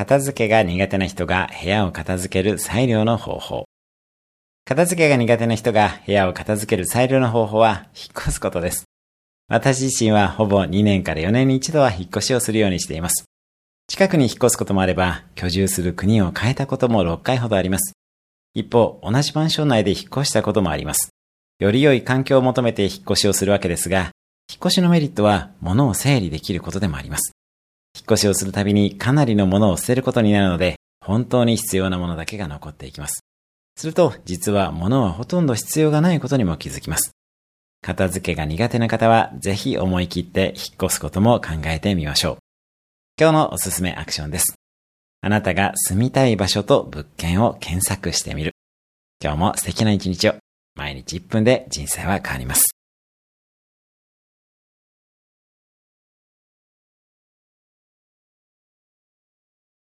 片付けが苦手な人が部屋を片付ける最良の方法。片付けが苦手な人が部屋を片付ける最良の方法は引っ越すことです。私自身はほぼ2年から4年に一度は引っ越しをするようにしています。近くに引っ越すこともあれば、居住する国を変えたことも6回ほどあります。一方、同じマンション内で引っ越したこともあります。より良い環境を求めて引っ越しをするわけですが、引っ越しのメリットは物を整理できることでもあります。引っ越しをするたびにかなりのものを捨てることになるので、本当に必要なものだけが残っていきます。すると、実は物はほとんど必要がないことにも気づきます。片付けが苦手な方は、ぜひ思い切って引っ越すことも考えてみましょう。今日のおすすめアクションです。あなたが住みたい場所と物件を検索してみる。今日も素敵な一日を。毎日1分で人生は変わります。